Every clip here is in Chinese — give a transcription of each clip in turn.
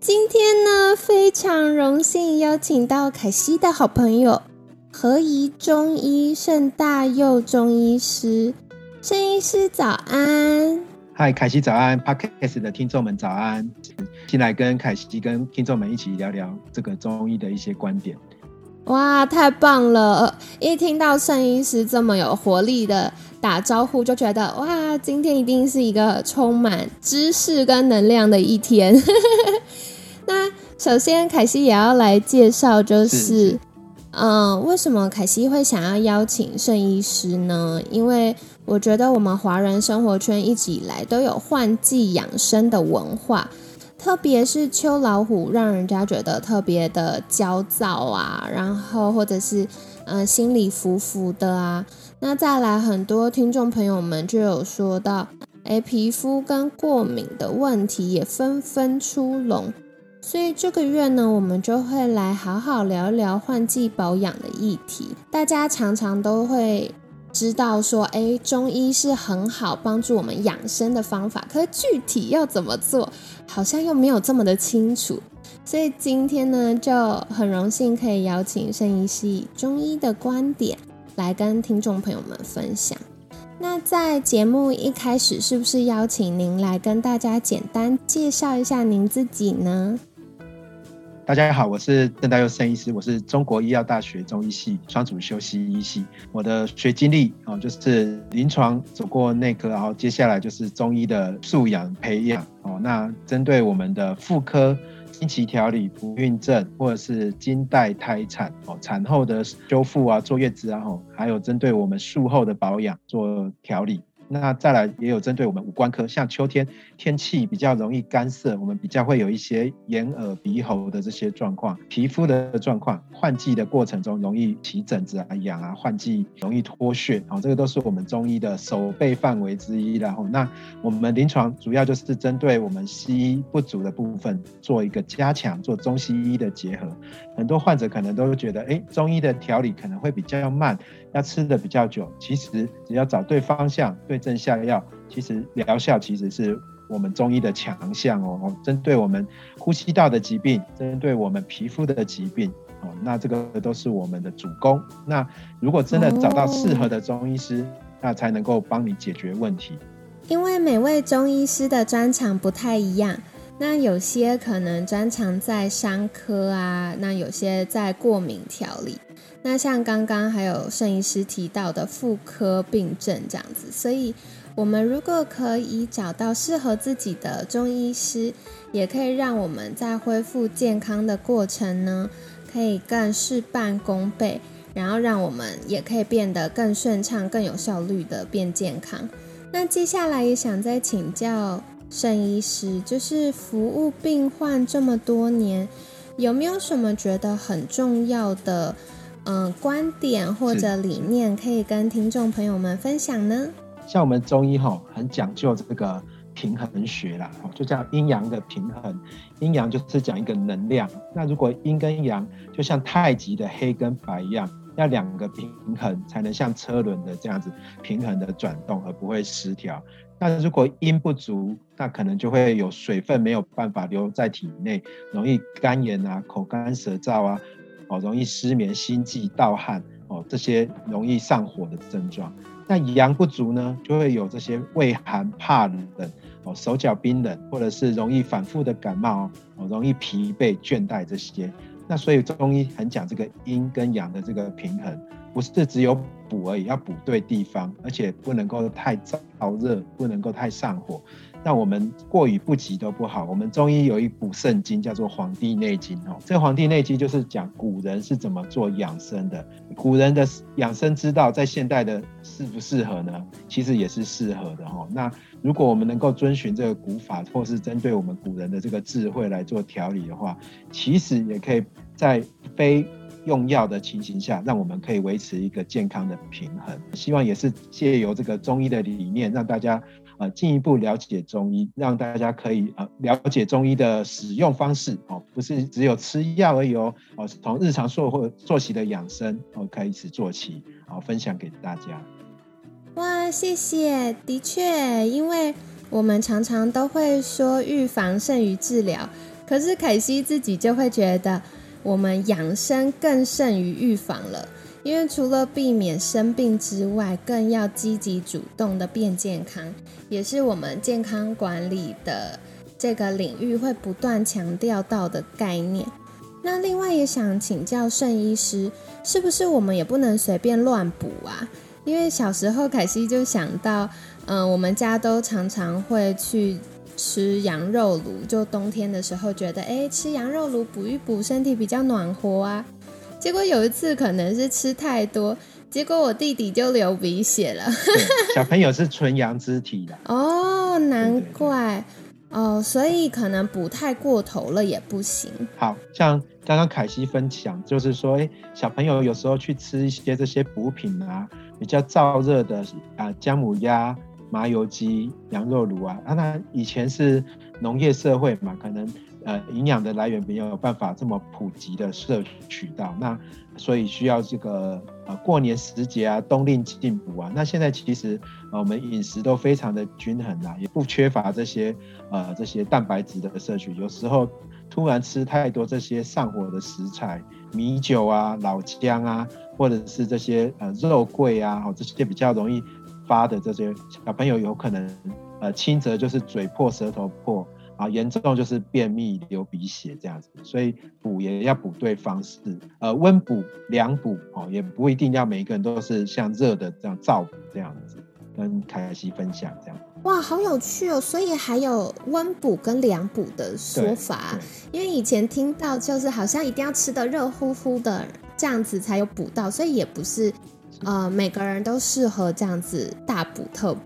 今天呢，非常荣幸邀请到凯西的好朋友何怡中医盛大佑中医师，盛医师早安。嗨，凯西早安，Podcast 的听众们早安。进来跟凯西跟听众们一起聊聊这个中医的一些观点。哇，太棒了！一听到盛医师这么有活力的打招呼，就觉得哇，今天一定是一个充满知识跟能量的一天。那首先，凯西也要来介绍，就是嗯，为什么凯西会想要邀请圣医师呢？因为我觉得我们华人生活圈一直以来都有换季养生的文化。特别是秋老虎，让人家觉得特别的焦躁啊，然后或者是嗯心里浮浮的啊。那再来，很多听众朋友们就有说到，哎，皮肤跟过敏的问题也纷纷出笼。所以这个月呢，我们就会来好好聊一聊换季保养的议题。大家常常都会。知道说，哎，中医是很好帮助我们养生的方法，可是具体要怎么做，好像又没有这么的清楚。所以今天呢，就很荣幸可以邀请盛医师以中医的观点来跟听众朋友们分享。那在节目一开始，是不是邀请您来跟大家简单介绍一下您自己呢？大家好，我是邓大佑生医师，我是中国医药大学中医系双主修西医系。我的学经历哦，就是临床走过内科，然后接下来就是中医的素养培养哦。那针对我们的妇科经期调理、不孕症或者是经带胎产哦，产后的修复啊、坐月子啊，吼，还有针对我们术后的保养做调理。那再来也有针对我们五官科，像秋天天气比较容易干涩，我们比较会有一些眼耳鼻喉的这些状况，皮肤的状况，换季的过程中容易起疹子啊、痒啊，换季容易脱屑，好，这个都是我们中医的手备范围之一。然后，那我们临床主要就是针对我们西医不足的部分做一个加强，做中西医的结合。很多患者可能都觉得，哎，中医的调理可能会比较慢。要吃的比较久，其实只要找对方向、对症下药，其实疗效其实是我们中医的强项哦。针对我们呼吸道的疾病，针对我们皮肤的疾病哦，那这个都是我们的主攻。那如果真的找到适合的中医师，那才能够帮你解决问题。因为每位中医师的专长不太一样，那有些可能专长在伤科啊，那有些在过敏调理。那像刚刚还有摄影师提到的妇科病症这样子，所以我们如果可以找到适合自己的中医师，也可以让我们在恢复健康的过程呢，可以更事半功倍，然后让我们也可以变得更顺畅、更有效率的变健康。那接下来也想再请教盛医师，就是服务病患这么多年，有没有什么觉得很重要的？嗯，观点或者理念可以跟听众朋友们分享呢。像我们中医哈，很讲究这个平衡学啦，就叫阴阳的平衡。阴阳就是讲一个能量。那如果阴跟阳就像太极的黑跟白一样，要两个平衡才能像车轮的这样子平衡的转动，而不会失调。那如果阴不足，那可能就会有水分没有办法留在体内，容易肝炎啊、口干舌燥啊。哦，容易失眠、心悸、盗汗，哦，这些容易上火的症状。那阳不足呢，就会有这些畏寒、怕冷，哦，手脚冰冷，或者是容易反复的感冒，哦，容易疲惫、倦怠这些。那所以中医很讲这个阴跟阳的这个平衡，不是只有补而已，要补对地方，而且不能够太燥热，不能够太上火。那我们过于不及都不好。我们中医有一部圣经叫做《黄帝内经》哦，这个《黄帝内经》就是讲古人是怎么做养生的。古人的养生之道，在现代的适不适合呢？其实也是适合的哈。那如果我们能够遵循这个古法，或是针对我们古人的这个智慧来做调理的话，其实也可以在非用药的情形下，让我们可以维持一个健康的平衡。希望也是借由这个中医的理念，让大家呃进一步了解中医，让大家可以呃了解中医的使用方式哦，不是只有吃药而已哦，哦，从日常作或作息的养生哦开始做起，好分享给大家。哇，谢谢，的确，因为我们常常都会说预防胜于治疗，可是凯西自己就会觉得。我们养生更胜于预防了，因为除了避免生病之外，更要积极主动的变健康，也是我们健康管理的这个领域会不断强调到的概念。那另外也想请教盛医师，是不是我们也不能随便乱补啊？因为小时候凯西就想到，嗯，我们家都常常会去。吃羊肉炉，就冬天的时候觉得，哎，吃羊肉炉补一补身体比较暖和啊。结果有一次可能是吃太多，结果我弟弟就流鼻血了。小朋友是纯阳之体的哦，难怪哦，所以可能补太过头了也不行。好像刚刚凯西分享，就是说，哎，小朋友有时候去吃一些这些补品啊，比较燥热的啊，姜母鸭。麻油鸡、羊肉炉啊，啊，那以前是农业社会嘛，可能呃营养的来源没有办法这么普及的摄取到，那所以需要这个呃过年时节啊，冬令进补啊。那现在其实呃我们饮食都非常的均衡啊，也不缺乏这些呃这些蛋白质的摄取。有时候突然吃太多这些上火的食材，米酒啊、老姜啊，或者是这些呃肉桂啊，哦这些比较容易。发的这些小朋友有可能，呃，轻则就是嘴破、舌头破，啊，严重就是便秘、流鼻血这样子。所以补也要补对方式，呃，温补、凉补哦，也不一定要每一个人都是像热的这样燥补这样子。跟凯西分享这样。哇，好有趣哦！所以还有温补跟凉补的说法，因为以前听到就是好像一定要吃的热乎乎的这样子才有补到，所以也不是。呃，每个人都适合这样子大补特补。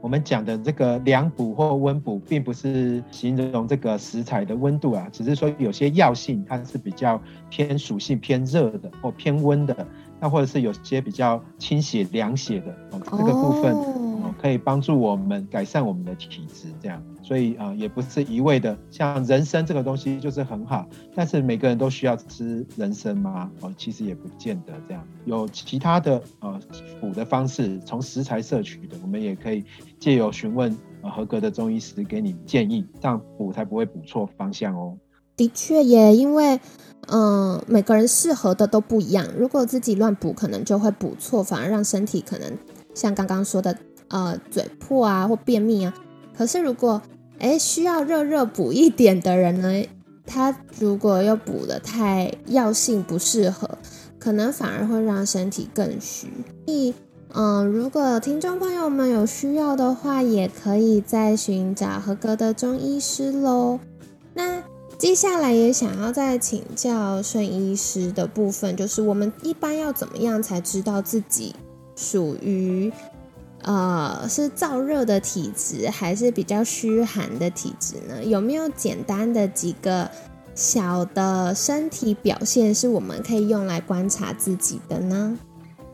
我们讲的这个凉补或温补，并不是形容这个食材的温度啊，只是说有些药性它是比较偏属性偏热的或偏温的。那或者是有些比较清血凉血的哦，这个部分哦可以帮助我们改善我们的体质，这样，所以啊也不是一味的像人参这个东西就是很好，但是每个人都需要吃人参吗？哦，其实也不见得这样，有其他的呃补的方式，从食材摄取的，我们也可以借由询问呃合格的中医师给你建议，这样补才不会补错方向哦。的确也，因为。嗯，每个人适合的都不一样。如果自己乱补，可能就会补错，反而让身体可能像刚刚说的，呃，嘴破啊或便秘啊。可是如果哎需要热热补一点的人呢，他如果又补的太药性不适合，可能反而会让身体更虚。所以，嗯，如果听众朋友们有需要的话，也可以再寻找合格的中医师喽。那。接下来也想要再请教顺医师的部分，就是我们一般要怎么样才知道自己属于呃是燥热的体质，还是比较虚寒的体质呢？有没有简单的几个小的身体表现是我们可以用来观察自己的呢？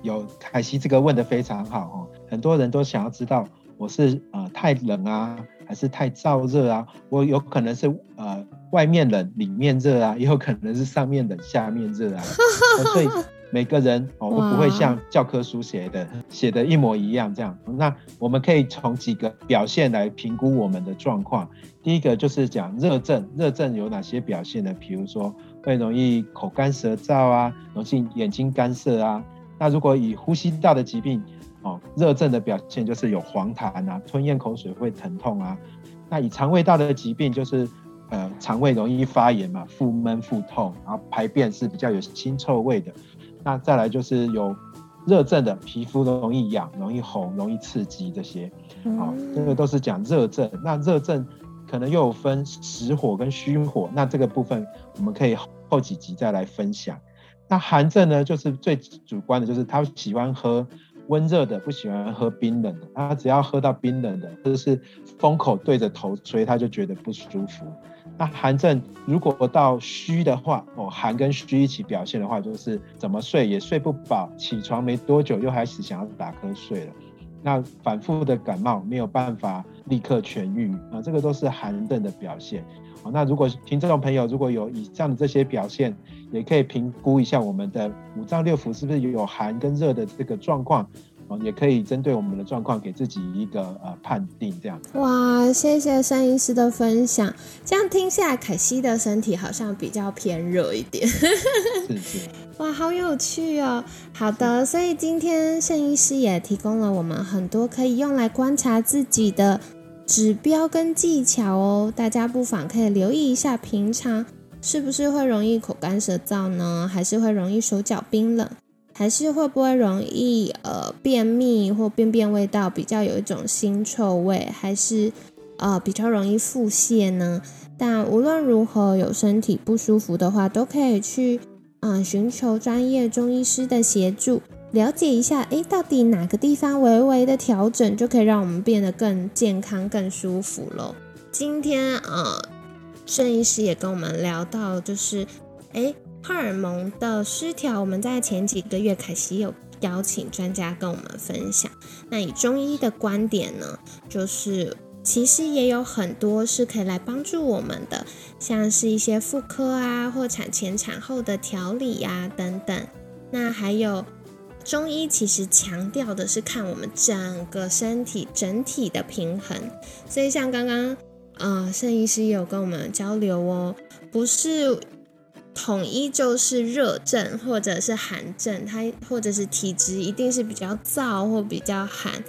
有凯西这个问的非常好哦，很多人都想要知道我是呃太冷啊，还是太燥热啊？我有可能是呃。外面冷，里面热啊，也有可能是上面冷，下面热啊。所以每个人哦都不会像教科书写的写的一模一样这样。那我们可以从几个表现来评估我们的状况。第一个就是讲热症，热症有哪些表现呢？比如说会容易口干舌燥啊，容易眼睛干涩啊。那如果以呼吸道的疾病哦，热症的表现就是有黄痰啊，吞咽口水会疼痛啊。那以肠胃道的疾病就是。呃，肠胃容易发炎嘛，腹闷腹痛，然后排便是比较有腥臭味的。那再来就是有热症的，皮肤都容易痒、容易红、容易刺激这些。好，这个都是讲热症。那热症可能又有分实火跟虚火，那这个部分我们可以后几集再来分享。那寒症呢，就是最主观的，就是他喜欢喝温热的，不喜欢喝冰冷的。他只要喝到冰冷的，或者是风口对着头吹，他就觉得不舒服。那寒症如果到虚的话，哦，寒跟虚一起表现的话，就是怎么睡也睡不饱，起床没多久又开始想要打瞌睡了。那反复的感冒没有办法立刻痊愈啊，这个都是寒症的表现。好，那如果听众朋友如果有以上的这些表现，也可以评估一下我们的五脏六腑是不是有寒跟热的这个状况。哦，也可以针对我们的状况给自己一个呃判定，这样。哇，谢谢盛医师的分享。这样听下来，凯西的身体好像比较偏热一点。是是。哇，好有趣哦。好的，所以今天盛医师也提供了我们很多可以用来观察自己的指标跟技巧哦。大家不妨可以留意一下，平常是不是会容易口干舌燥呢？还是会容易手脚冰冷？还是会不会容易呃便秘或便便味道比较有一种腥臭味，还是呃比较容易腹泻呢？但无论如何有身体不舒服的话，都可以去嗯寻求专业中医师的协助，了解一下，诶，到底哪个地方微微的调整就可以让我们变得更健康、更舒服了。今天呃，郑医师也跟我们聊到，就是诶。荷尔蒙的失调，我们在前几个月，凯西有邀请专家跟我们分享。那以中医的观点呢，就是其实也有很多是可以来帮助我们的，像是一些妇科啊，或产前产后的调理啊等等。那还有中医其实强调的是看我们整个身体整体的平衡。所以像刚刚呃盛医师有跟我们交流哦，不是。统一就是热症或者是寒症，它或者是体质一定是比较燥或比较寒，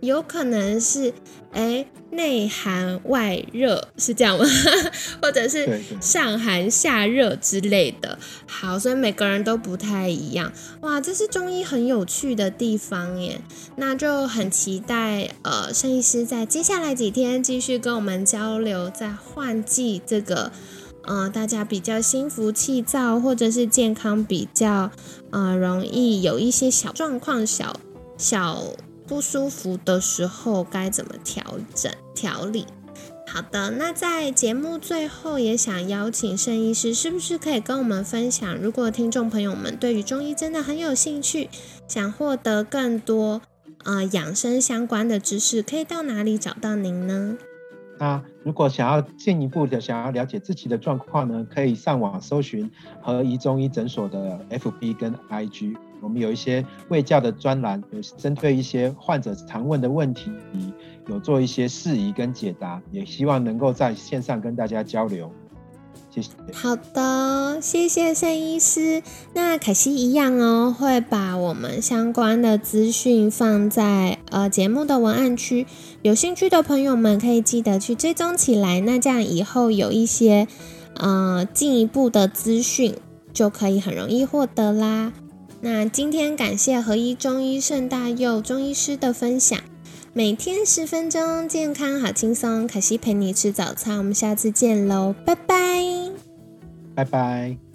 有可能是哎内寒外热是这样吗？或者是上寒下热之类的。好，所以每个人都不太一样。哇，这是中医很有趣的地方耶。那就很期待呃，盛医师在接下来几天继续跟我们交流，在换季这个。呃，大家比较心浮气躁，或者是健康比较呃容易有一些小状况、小小不舒服的时候，该怎么调整调理？好的，那在节目最后也想邀请盛医师，是不是可以跟我们分享？如果听众朋友们对于中医真的很有兴趣，想获得更多呃养生相关的知识，可以到哪里找到您呢？那如果想要进一步的想要了解自己的状况呢，可以上网搜寻和宜中医诊所的 FB 跟 IG，我们有一些卫教的专栏，有针对一些患者常问的问题，有做一些事宜跟解答，也希望能够在线上跟大家交流。好的，谢谢盛医师。那凯西一样哦，会把我们相关的资讯放在呃节目的文案区，有兴趣的朋友们可以记得去追踪起来。那这样以后有一些呃进一步的资讯，就可以很容易获得啦。那今天感谢合一中医盛大佑中医师的分享。每天十分钟，健康好轻松。可西陪你吃早餐，我们下次见喽，拜拜，拜拜。